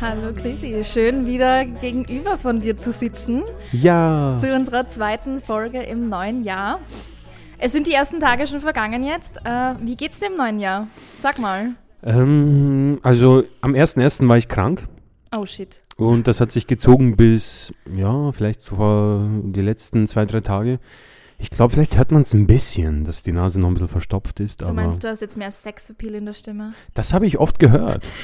Hallo Chrissy, schön wieder gegenüber von dir zu sitzen. Ja. Zu unserer zweiten Folge im neuen Jahr. Es sind die ersten Tage schon vergangen jetzt. Äh, wie geht's dir im neuen Jahr? Sag mal. Ähm, also am 1.1. war ich krank Oh shit. und das hat sich gezogen bis, ja, vielleicht so vor die letzten zwei, drei Tage. Ich glaube, vielleicht hört man es ein bisschen, dass die Nase noch ein bisschen verstopft ist, Du meinst, du hast jetzt mehr Sexappeal in der Stimme? das habe ich oft gehört.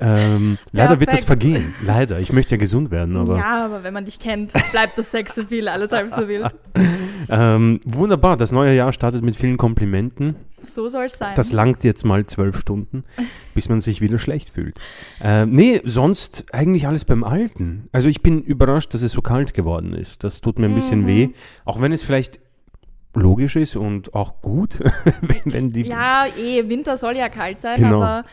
ähm, leider wird das vergehen. Leider. Ich möchte ja gesund werden, aber ja, aber wenn man dich kennt, bleibt das Sexappeal alles halb so wild. ähm, wunderbar. Das neue Jahr startet mit vielen Komplimenten. So soll es sein. Das langt jetzt mal zwölf Stunden, bis man sich wieder schlecht fühlt. Ähm, nee, sonst eigentlich alles beim Alten. Also ich bin überrascht, dass es so kalt geworden ist. Das tut mir ein bisschen Mhm. weh. Auch wenn es vielleicht logisch ist und auch gut, wenn, wenn die... Ja, eh, Winter soll ja kalt sein, Genau. aber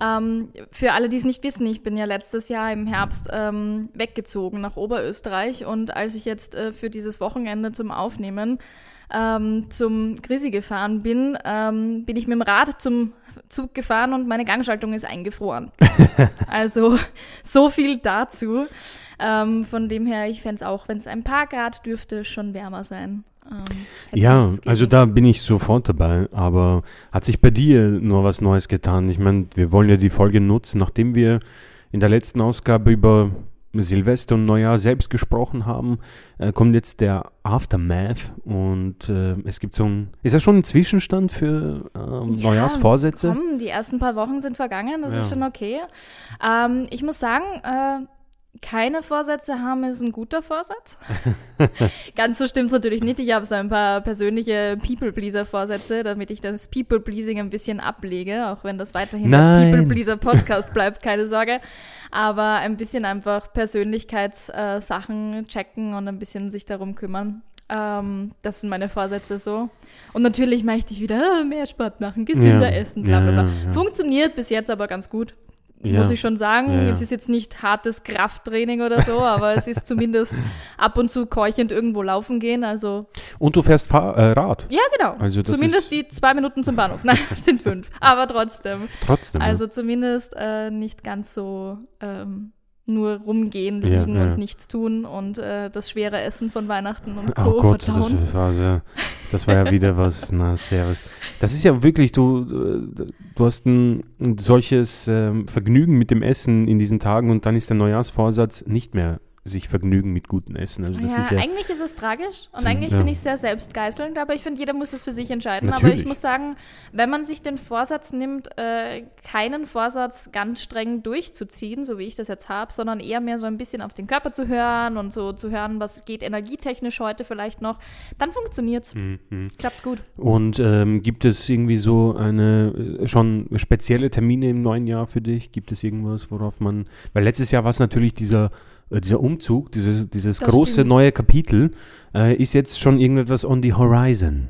ähm, für alle, die es nicht wissen, ich bin ja letztes Jahr im Herbst ähm, weggezogen nach Oberösterreich und als ich jetzt äh, für dieses Wochenende zum Aufnehmen ähm, zum Grisi gefahren bin, ähm, bin ich mit dem Rad zum Zug gefahren und meine Gangschaltung ist eingefroren. also so viel dazu. Ähm, von dem her, ich fände es auch, wenn es ein paar Grad dürfte, schon wärmer sein. Ähm, Ja, also da bin ich sofort dabei. Aber hat sich bei dir nur was Neues getan? Ich meine, wir wollen ja die Folge nutzen, nachdem wir in der letzten Ausgabe über Silvester und Neujahr selbst gesprochen haben, äh, kommt jetzt der Aftermath und äh, es gibt so ein, ist das schon ein Zwischenstand für ähm, Ja, Neujahrsvorsätze? Komm, die ersten paar Wochen sind vergangen, das Ja. ist schon okay. Ähm, ich muss sagen, äh, keine Vorsätze haben ist ein guter Vorsatz. Ganz so stimmt es natürlich nicht. Ich habe so ein paar persönliche People-Pleaser-Vorsätze, damit ich das People-Pleasing ein bisschen ablege, auch wenn das weiterhin der People-Pleaser-Podcast bleibt, keine Sorge. Aber ein bisschen einfach Persönlichkeitssachen checken und ein bisschen sich darum kümmern. Ähm, das sind meine Vorsätze so. Und natürlich möchte ich wieder äh, mehr Sport machen, gesünder Ja. essen, bla bla bla. Ja, ja. Funktioniert bis jetzt aber ganz gut. Ja. Muss ich schon sagen. Ja, ja. Es ist jetzt nicht hartes Krafttraining oder so, aber es ist zumindest ab und zu keuchend irgendwo laufen gehen. Also, Und du fährst Fahr äh, Rad, ja, genau. Also das zumindest die zwei Minuten zum Bahnhof. Nein, es sind fünf. Aber trotzdem. trotzdem. Also zumindest äh, nicht ganz so ähm, nur rumgehen, liegen und nichts tun und äh, das schwere Essen von Weihnachten und ja. Co. Oh Gott, das, verdauen. war sehr, das war ja wieder was, na, sehr. Das ist ja wirklich, du, du hast ein, ein solches ähm, Vergnügen mit dem Essen in diesen Tagen und dann ist der Neujahrsvorsatz nicht mehr sich vergnügen mit gutem Essen. Also das ja, ist ja, eigentlich ist es tragisch und Zum- eigentlich ja. finde ich es sehr selbstgeißelnd, aber ich finde, jeder muss es für sich entscheiden. Aber Natürlich. ich muss sagen, wenn man sich den Vorsatz nimmt, äh, keinen Vorsatz ganz streng durchzuziehen, so wie ich das jetzt habe, sondern eher mehr so ein bisschen auf den Körper zu hören und so zu hören, was geht energietechnisch heute vielleicht noch, dann funktioniert es. Mhm. Klappt gut. Und ähm, gibt es irgendwie so eine äh, schon spezielle Termine im neuen Jahr für dich? Gibt es irgendwas, worauf man. Weil letztes Jahr war es natürlich dieser, dieser Umzug, dieses, dieses Das große stimmt. neue Kapitel. Äh, ist jetzt schon irgendetwas on the horizon?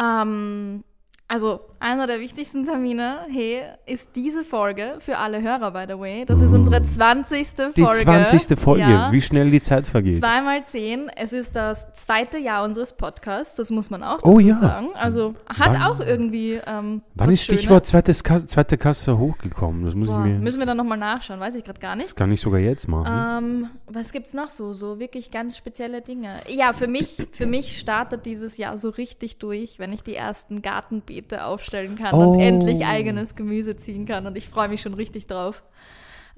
Ähm, also einer der wichtigsten Termine, hey, ist diese Folge für alle Hörer, by the way. Das ist unsere 20. Folge. Die 20. Folge, Ja. wie schnell die Zeit vergeht. Zweimal zehn. Es ist das zweite Jahr unseres Podcasts, das muss man auch dazu Oh ja. sagen. Also hat Wann- auch irgendwie. Ähm, Wann ist Stichwort zweites Ka zweite Kasse hochgekommen? Das muss Boah, ich mir. müssen wir dann nochmal nachschauen, weiß ich gerade gar Das nicht. kann ich sogar jetzt machen. Ähm, was gibt's noch so? So wirklich ganz spezielle Dinge. Ja, für mich, für mich startet dieses Jahr so richtig durch, wenn ich die ersten Gartenbeete aufstellen kann Oh. und endlich eigenes Gemüse ziehen kann. Und ich freue mich schon richtig drauf.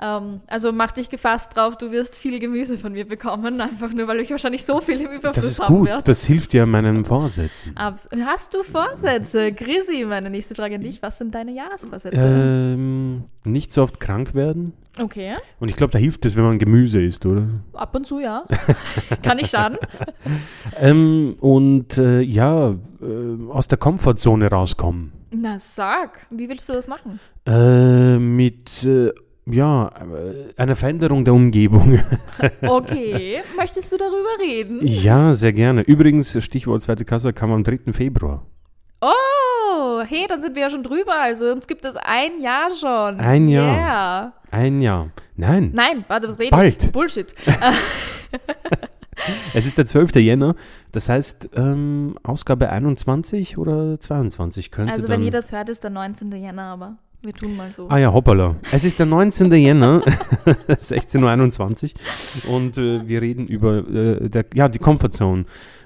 Ähm, also mach dich gefasst drauf, du wirst viel Gemüse von mir bekommen, einfach nur, weil ich wahrscheinlich so viel im Überfluss das ist haben gut. werde. Das hilft ja meinen Vorsätzen. Abs Hast du Vorsätze? Grisi, meine nächste Frage an dich. Was sind deine Jahresvorsätze? Ähm, nicht so oft krank werden. Okay, Und ich glaube, da hilft es, wenn man Gemüse isst, oder? ab und zu ja. Kann nicht schaden. Ähm, und äh, ja, äh, aus der Komfortzone rauskommen. Na sag, wie willst du das machen? Äh, mit, äh, ja, einer Veränderung der Umgebung. Okay, möchtest du darüber reden? ja, sehr gerne. Übrigens, Stichwort zweite Kasse kam am 3. Februar. Oh, hey, dann sind wir ja schon drüber. Also uns gibt es ein Jahr schon. Ein Jahr. Yeah. Ein Jahr. Nein, Nein, warte, was rede Bald. ich? Bullshit. es ist der 12. Jänner. Das heißt, ähm, Ausgabe 21 oder 22 könnte Also wenn ihr das hört, ist der 19. Jänner, aber Wir tun mal so. Ah ja, hoppala. Es ist der 19. Jänner, 16.21 Uhr und äh, wir reden über äh, der, ja, die Comfortzone.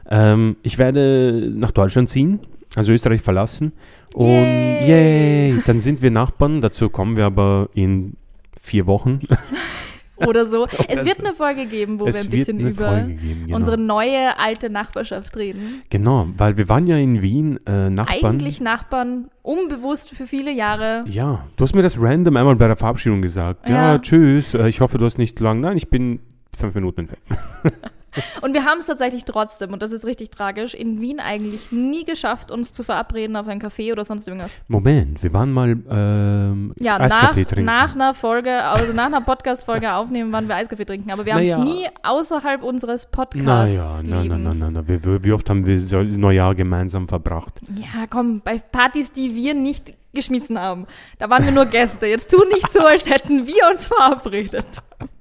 Ähm, ich werde nach Deutschland ziehen, also Österreich verlassen und Yay! yay, dann sind wir Nachbarn, dazu kommen wir aber in vier Wochen. Oder so. Es wird so. eine Folge geben, wo es wir ein bisschen über geben, genau. unsere neue alte Nachbarschaft reden. Genau, weil wir waren ja in Wien äh, Nachbarn. Eigentlich Nachbarn, unbewusst für viele Jahre. Ja, du hast mir das random einmal bei der Verabschiedung gesagt. Ja, Ja. tschüss, äh, ich hoffe, du hast nicht lang. Nein, ich bin fünf Minuten entfernt. Und wir haben es tatsächlich trotzdem, und das ist richtig tragisch, in Wien eigentlich nie geschafft, uns zu verabreden auf ein Café oder sonst irgendwas. Moment, wir waren mal ähm, Ja, nach, Eiskaffee trinken. nach einer Folge, also nach einer Podcast-Folge aufnehmen, waren wir Eiskaffee trinken. Aber wir haben es Naja. nie außerhalb unseres Podcasts. Naja, nein, nein, nein, nein. Wie, wie- oft haben wir so Neujahr gemeinsam verbracht? Ja, komm, bei Partys, die wir nicht geschmissen haben, da waren wir nur Gäste. Jetzt tu nicht so, als hätten wir uns verabredet.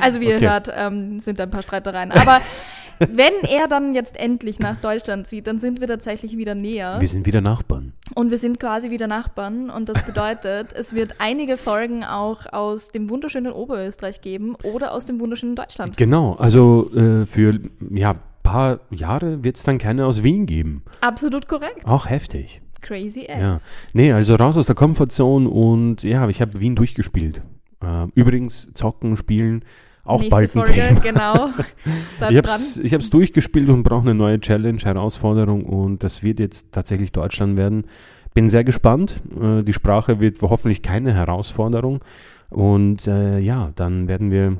Also wie ihr Okay. hört, ähm, sind da ein paar Streitereien. Aber wenn er dann jetzt endlich nach Deutschland zieht, dann sind wir tatsächlich wieder näher. Wir sind wieder Nachbarn. Und wir sind quasi wieder Nachbarn. Und das bedeutet, es wird einige Folgen auch aus dem wunderschönen Oberösterreich geben oder aus dem wunderschönen Deutschland. Genau, also äh, für ja paar Jahre wird es dann keine aus Wien geben. Absolut korrekt. Auch heftig. Crazy ass. Ja. Nee, also raus aus der Comfortzone und ja, ich habe Wien durchgespielt. Äh, übrigens, zocken, spielen, auch Nächste bald ein Folge, Thema. genau. Ich dran. hab's, ich hab's durchgespielt und brauche eine neue Challenge, Herausforderung und das wird jetzt tatsächlich Deutschland werden. Bin sehr gespannt. Äh, die Sprache wird hoffentlich keine Herausforderung und äh, ja, dann werden wir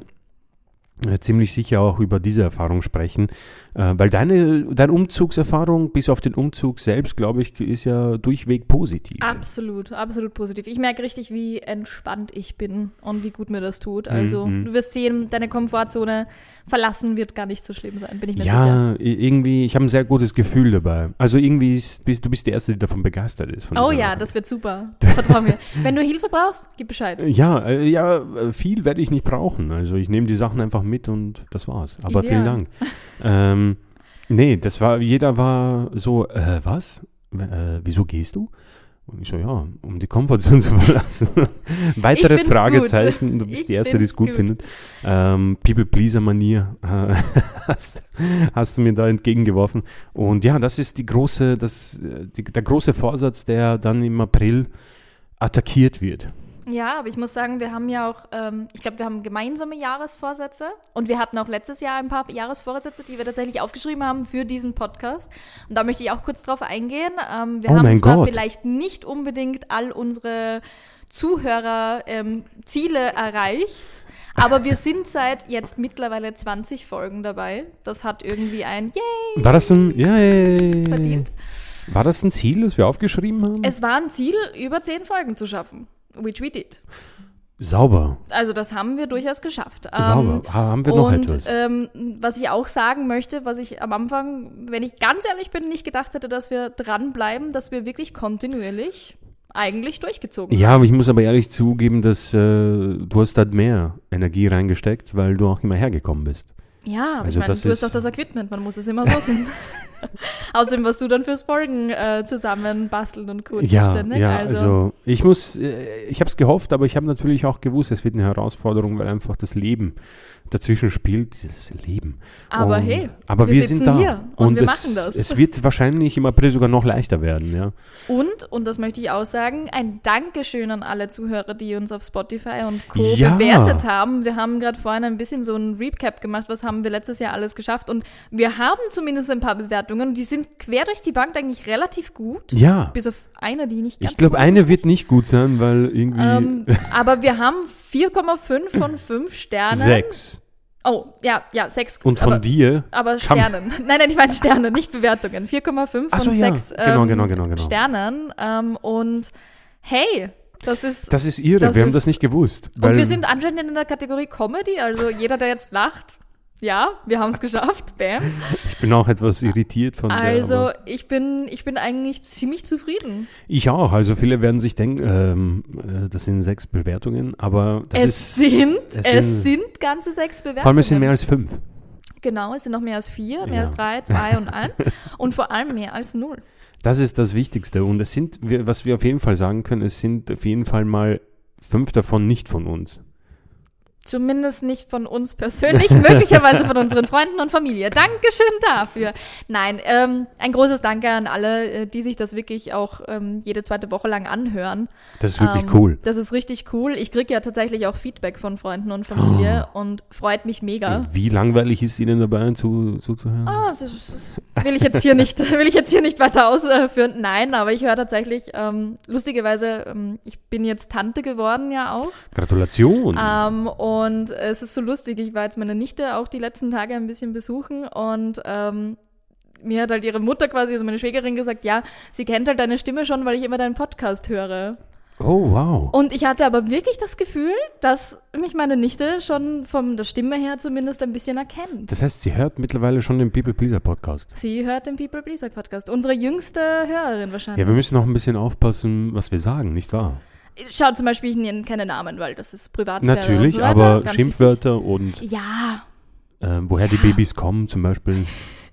ziemlich sicher auch über diese Erfahrung sprechen, äh, weil deine, deine Umzugserfahrung bis auf den Umzug selbst, glaube ich, ist ja durchweg positiv. Absolut, absolut positiv. Ich merke richtig, wie entspannt ich bin und wie gut mir das tut. Also Mhm. du wirst sehen, deine Komfortzone verlassen wird gar nicht so schlimm sein, bin ich mir sicher. Ja, irgendwie, ich habe ein sehr gutes Gefühl dabei. Also irgendwie, ist, bist, du bist die Erste, die davon begeistert ist. Oh ja, Sache. das wird super. Vertrau mir. Wenn du Hilfe brauchst, gib Bescheid. Ja, äh, ja, äh, viel werde ich nicht brauchen. Also ich nehme die Sachen einfach mit und das war's. Aber Ideal. vielen Dank. ähm, nee, das war, jeder war so, äh, was? Äh, wieso gehst du? Und ich so, ja, um die Komfortzone zu verlassen. Weitere Ich Fragezeichen. Du Ich bist die Erste, die es gut, gut. findet. Ähm, People-Pleaser-Manier äh, hast, hast du mir da entgegengeworfen. Und ja, das ist die große, das, äh, die, der große Vorsatz, der dann im April attackiert wird. Ja, aber ich muss sagen, wir haben ja auch, ähm, ich glaube, wir haben gemeinsame Jahresvorsätze und wir hatten auch letztes Jahr ein paar Jahresvorsätze, die wir tatsächlich aufgeschrieben haben für diesen Podcast. Und da möchte ich auch kurz drauf eingehen. Ähm, wir Oh haben zwar Gott. vielleicht nicht unbedingt all unsere Zuhörer ähm, Ziele erreicht, aber wir sind seit jetzt mittlerweile 20 Folgen dabei. Das hat irgendwie ein Yay War das ein, yay, verdient. War das ein Ziel, das wir aufgeschrieben haben? Es war ein Ziel, über 10 Folgen zu schaffen. Which we did. Sauber, Also das haben wir durchaus geschafft. sauber. Ähm, Ha- haben wir noch und etwas? ähm, was ich auch sagen möchte, was ich am Anfang, wenn ich ganz ehrlich bin, nicht gedacht hätte, dass wir dranbleiben, dass wir wirklich kontinuierlich eigentlich durchgezogen ja, aber ich muss aber ehrlich zugeben, dass äh, du hast da mehr Energie reingesteckt, weil du auch immer hergekommen bist. haben. Ja, aber Also ich meine, du hast doch das Equipment, man muss es immer so sehen. Außerdem warst du dann fürs Folgen äh, zusammen basteln und Co. Ja, zuständig. ja, also, also, ich muss, äh, ich habe es gehofft, aber ich habe natürlich auch gewusst, es wird eine Herausforderung, weil einfach das Leben dazwischen spielt, dieses Leben. aber und, hey, aber wir wir, sind da hier und wir es, machen das. Es wird wahrscheinlich im April sogar noch leichter werden, ja. Und, und das möchte ich auch sagen, ein Dankeschön an alle Zuhörer, die uns auf Spotify und Co. Ja. bewertet haben. Wir haben gerade vorhin ein bisschen so ein Recap gemacht, was haben wir letztes Jahr alles geschafft. Und wir haben zumindest ein paar Bewertungen, die sind quer durch die Bank eigentlich relativ gut. Ja, Bis auf eine, die nicht ganz ich glaube, eine ist. wird nicht gut sein, weil irgendwie Ähm, aber wir haben 4,5 von 5 Sternen. sechs. Oh, ja, ja, 6. Und von aber, dir, aber Sternen. nein, nein, ich meine Sterne, nicht Bewertungen. 4,5 Ach so, von ja. 6 Genau, genau, genau, genau. Sternen. Ähm, und hey, das ist. das ist irre, Das wir haben ist- das nicht gewusst. und wir sind anscheinend in der Kategorie Comedy, also jeder, der jetzt lacht, ja, wir haben es geschafft. Bam. ich bin auch etwas irritiert von der. Also aber ich bin, ich bin eigentlich ziemlich zufrieden. Ich auch, also viele werden sich denken, ähm, äh, das sind sechs Bewertungen, aber das es ist. sind, es, sind, ganze sechs Bewertungen. Vor allem es sind mehr als fünf. genau, es sind noch mehr als vier, mehr Ja. als drei, zwei und eins und vor allem mehr als null. Das ist das Wichtigste. Und es sind, was wir auf jeden Fall sagen können, es sind auf jeden Fall mal fünf davon nicht von uns. Zumindest nicht von uns persönlich, möglicherweise von unseren Freunden und Familie. Dankeschön dafür. Nein, ähm, ein großes Danke an alle, äh, die sich das wirklich auch ähm, jede zweite Woche lang anhören. Das ist wirklich Ähm, cool. Das ist richtig cool. Ich kriege ja tatsächlich auch Feedback von Freunden und Familie und freut mich mega. Wie langweilig ist Ihnen dabei zu, zuzuhören? Ah, das, das will ich jetzt hier nicht, will ich jetzt hier nicht weiter ausführen. Nein, aber ich höre tatsächlich, ähm, lustigerweise, ähm, ich bin jetzt Tante geworden ja auch. Gratulation. Und es ist so lustig, ich war jetzt meine Nichte auch die letzten Tage ein bisschen besuchen und ähm, mir hat halt ihre Mutter quasi, also meine Schwägerin, gesagt, ja, sie kennt halt deine Stimme schon, weil ich immer deinen Podcast höre. oh, wow. Und ich hatte aber wirklich das Gefühl, dass mich meine Nichte schon von der Stimme her zumindest ein bisschen erkennt. Das heißt, sie hört mittlerweile schon den People Pleaser Podcast. Sie hört den People Pleaser Podcast. Unsere jüngste Hörerin Ja, wahrscheinlich. wir müssen auch ein bisschen aufpassen, was wir sagen, nicht wahr? Schaut zum Beispiel, ich nenne keine Namen, weil das ist Privatsphäre. Natürlich, und so aber Ganz Schimpfwörter und wichtig. Ja, äh, woher die Babys kommen zum Beispiel,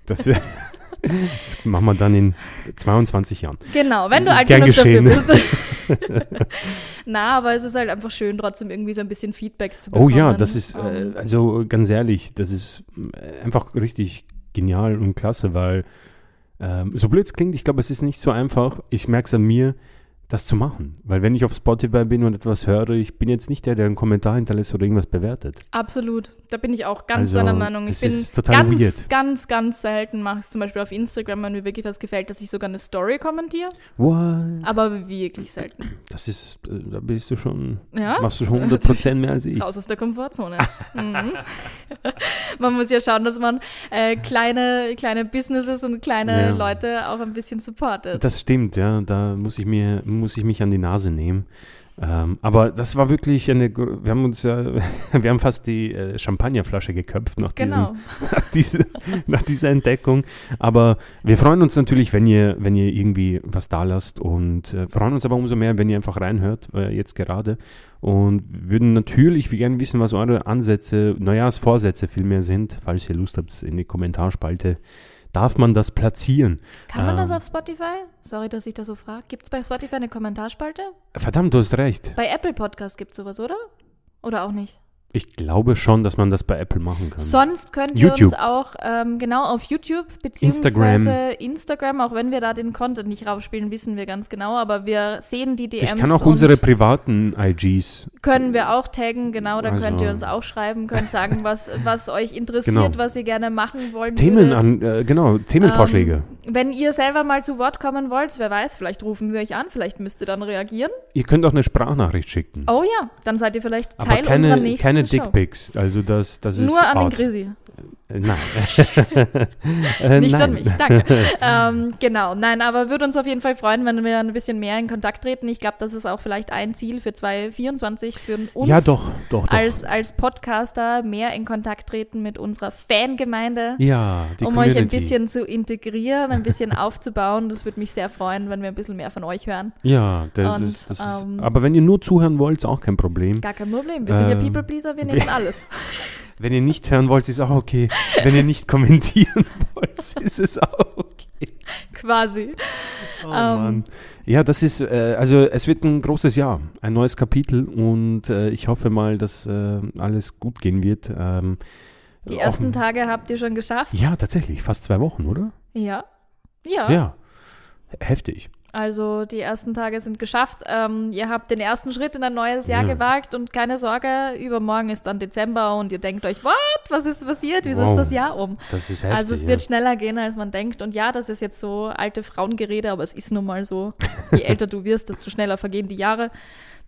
das, das machen wir dann in 22 Jahren. genau. Wenn Das du alt genug dafür geschehen. bist. Na, aber es ist halt einfach schön, trotzdem irgendwie so ein bisschen Feedback zu Oh bekommen. ja, das ist, äh, Ähm, also ganz ehrlich, das ist äh, einfach richtig genial und klasse, weil ähm, so blöd es klingt, ich glaube, es ist nicht so einfach. Ich merke es an mir, das zu machen. Weil wenn ich auf Spotify bin und etwas höre, ich bin jetzt nicht der, der einen Kommentar hinterlässt oder irgendwas bewertet. Absolut. Da bin ich auch ganz Also, deiner Meinung. Ich bin ganz, weird. ganz, ganz selten mache ich es zum Beispiel auf Instagram, wenn mir wirklich was gefällt, dass ich sogar eine Story kommentiere. What? Aber wirklich selten. Das ist, äh, da bist du schon, Ja? machst du schon 100% mehr als ich. Raus aus der Komfortzone. mhm. man muss ja schauen, dass man äh, kleine, kleine Businesses und kleine Ja. Leute auch ein bisschen supportet. Das stimmt, ja. Da muss ich mir, muss ich mich an die Nase nehmen. Ähm, aber das war wirklich eine, wir haben uns ja, wir haben fast die äh, Champagnerflasche geköpft nach, genau. diesem, nach, diese, nach dieser Entdeckung. Aber wir freuen uns natürlich, wenn ihr, wenn ihr irgendwie was da lasst und äh, freuen uns aber umso mehr, wenn ihr einfach reinhört, äh, jetzt gerade. Und würden natürlich wir gerne wissen, was eure Ansätze, Neujahrsvorsätze vielmehr sind. Falls ihr Lust habt, in die Kommentarspalte darf man das platzieren. Kann man das Ähm. auf Spotify? Sorry, dass ich das so frage. Gibt es bei Spotify eine Kommentarspalte? Verdammt, du hast recht. Bei Apple Podcast gibt es sowas, oder? Oder auch nicht? Ich glaube schon, dass man das bei Apple machen kann. Sonst könnt ihr YouTube. uns auch ähm, genau auf YouTube beziehungsweise Instagram. auch wenn wir da den Content nicht rausspielen, wissen wir ganz genau, aber wir sehen die DMs ich kann auch unsere privaten IGs. können wir auch taggen, genau, da könnt Also- ihr uns auch schreiben, könnt sagen, was, was euch interessiert, Genau. was ihr gerne machen wollen Themen an, äh, genau, Themenvorschläge. Wenn ihr selber mal zu Wort kommen wollt, wer weiß, vielleicht rufen wir euch an, vielleicht müsst ihr dann reagieren. Ihr könnt auch eine Sprachnachricht schicken. Oh ja, dann seid ihr vielleicht aber Teil unserer keine, nächsten keine Show. Dickpics. Also das, das ist Nur an den. Grisi. Äh, Nein. äh, Nicht nein. an mich, danke. ähm, genau, nein, aber würde uns auf jeden Fall freuen, wenn wir ein bisschen mehr in Kontakt treten. Ich glaube, das ist auch vielleicht ein Ziel für 2024 für uns. Ja, doch, doch, doch. Als, als Podcaster mehr in Kontakt treten mit unserer Fangemeinde, ja, die um euch ein Community. bisschen zu integrieren, ein bisschen aufzubauen. Das würde mich sehr freuen, wenn wir ein bisschen mehr von euch hören. Ja, das Und, ist, das ist, ähm, aber wenn ihr nur zuhören wollt, ist auch kein Problem. Gar kein Problem. Wir sind ja Ähm, People Pleaser, wir nehmen alles. Wenn ihr nicht hören wollt, ist auch okay. Wenn ihr nicht kommentieren wollt, ist es auch okay. Quasi. Oh Ähm. Mann. Ja, das ist, äh, also es wird ein großes Jahr, ein neues Kapitel und äh, ich hoffe mal, dass äh, alles gut gehen wird. Ähm, Die offen- ersten Tage habt ihr schon geschafft? Ja, tatsächlich, fast zwei Wochen, oder? Ja. Ja. Ja. Heftig. Also die ersten Tage sind geschafft. Ähm, ihr habt den ersten Schritt in ein neues Jahr Ja. gewagt und keine Sorge, übermorgen ist dann Dezember und ihr denkt euch, what? Was ist passiert? Wieso Wow. ist das Jahr um? Das ist heftig. also es ja. wird schneller gehen, als man denkt. Und ja, das ist jetzt so alte Frauengerede, aber es ist nun mal so. Je älter du wirst, desto schneller vergehen die Jahre.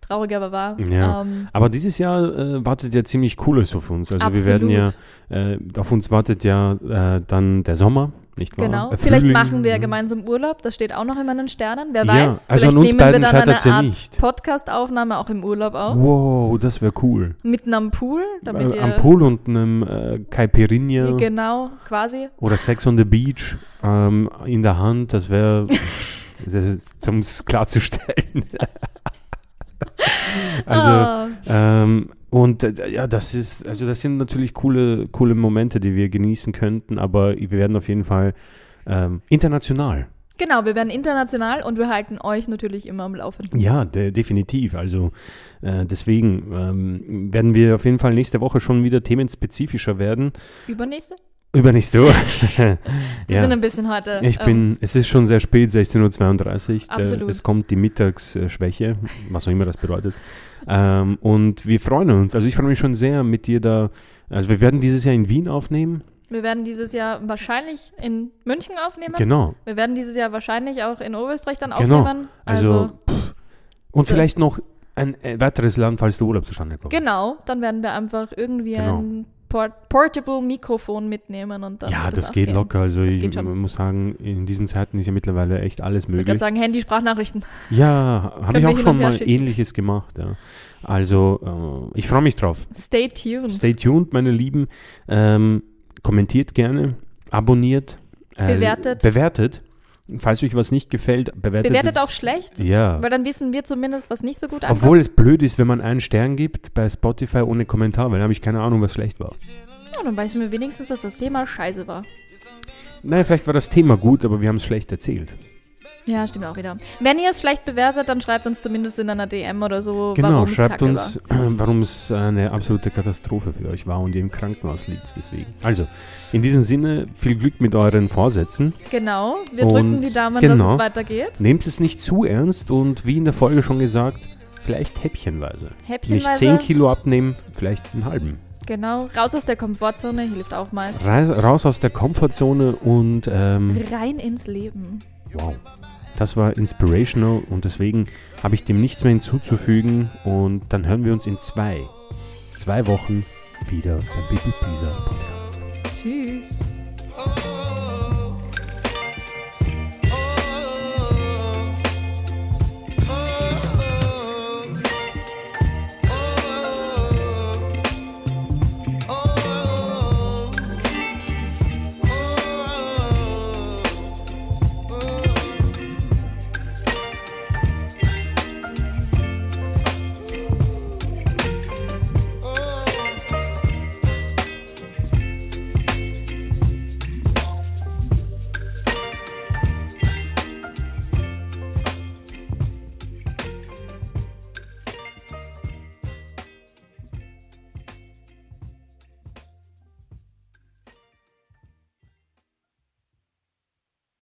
Traurig aber wahr. Ja. Ähm, Aber dieses Jahr äh, wartet ja ziemlich Cooles auf uns. Also wir werden ja, äh, auf uns wartet ja äh, dann der Sommer, nicht wahr? Genau. Äh, Vielleicht machen wir ja. gemeinsam Urlaub. Das steht auch noch in meinen Sternen. Wer Ja, weiß. also Vielleicht an uns nehmen beiden wir dann eine ja Art. Podcast-Aufnahme auch im Urlaub auf. Wow, das wäre cool. Mitten am Pool, damit Äh, am Pool und einem äh, Caipirinha genau quasi. oder Sex on the Beach ähm, in der Hand, das wäre, um es klarzustellen. also, Ah, ähm, und äh, ja, das ist, also das sind natürlich coole, coole Momente, die wir genießen könnten, aber wir werden auf jeden Fall ähm, international Genau, wir werden international und wir halten euch natürlich immer am Laufenden. Ja, de definitiv. Also äh, deswegen ähm, werden wir auf jeden Fall nächste Woche schon wieder themenspezifischer werden. Übernächste? Übernächste Woche. Wir ja. sind ein bisschen heute. Ich ähm, bin, es ist schon sehr spät, 16.32 Uhr. Der- Absolut. Es kommt die Mittagsschwäche, was auch immer das bedeutet. Ähm, und wir freuen uns. Also ich freue mich schon sehr mit dir da. Also wir werden dieses Jahr in Wien aufnehmen. wir werden dieses Jahr wahrscheinlich in München aufnehmen. Genau. Wir werden dieses Jahr wahrscheinlich auch in Oberösterreich dann Genau. aufnehmen. Also, Also, pff. und so. vielleicht noch ein weiteres Land, falls der Urlaub zustande kommt. genau, dann werden wir einfach irgendwie Genau. ein Port Portable Mikrofon mitnehmen und dann Ja, das auch geht gehen. locker. Also ich geht schon. muss sagen, in diesen Zeiten ist ja mittlerweile echt alles Ich würde möglich. sagen, Handy-Sprachnachrichten. Ja, habe ich auch schon mal schicken. ähnliches gemacht. Ja. Also äh, ich freue mich drauf. Stay tuned. Stay tuned, meine Lieben. Ähm, kommentiert gerne, abonniert, äh, Bewertet. bewertet. Falls euch was nicht gefällt, bewertet Bewertet es. auch schlecht, Ja. weil dann wissen wir zumindest, was nicht so gut ankommt. Obwohl es blöd ist, wenn man einen Stern gibt bei Spotify ohne Kommentar, weil dann habe ich keine Ahnung, was schlecht war. Ja, dann wissen wir wenigstens, dass das Thema scheiße war. Naja, vielleicht war das Thema gut, aber wir haben es schlecht erzählt. Ja, stimmt auch wieder. Wenn ihr es schlecht bewertet, dann schreibt uns zumindest in einer DM oder so, Genau, warum es schreibt kacke uns, warum es eine absolute Katastrophe für euch war und ihr im Krankenhaus liegt deswegen. Also, in diesem Sinne, viel Glück mit euren Vorsätzen. Genau, wir Und drücken die Daumen, genau. dass es weitergeht. Nehmt es nicht zu ernst und wie in der Folge schon gesagt, vielleicht häppchenweise. Häppchenweise. Nicht 10 Kilo abnehmen, vielleicht einen halben. Genau, raus aus der Komfortzone hilft auch meist. Reis, raus aus der Komfortzone und ähm, Rein ins Leben. wow. Das war inspirational und deswegen habe ich dem nichts mehr hinzuzufügen und dann hören wir uns in zwei, zwei Wochen wieder beim People Pleaser Podcast. Tschüss.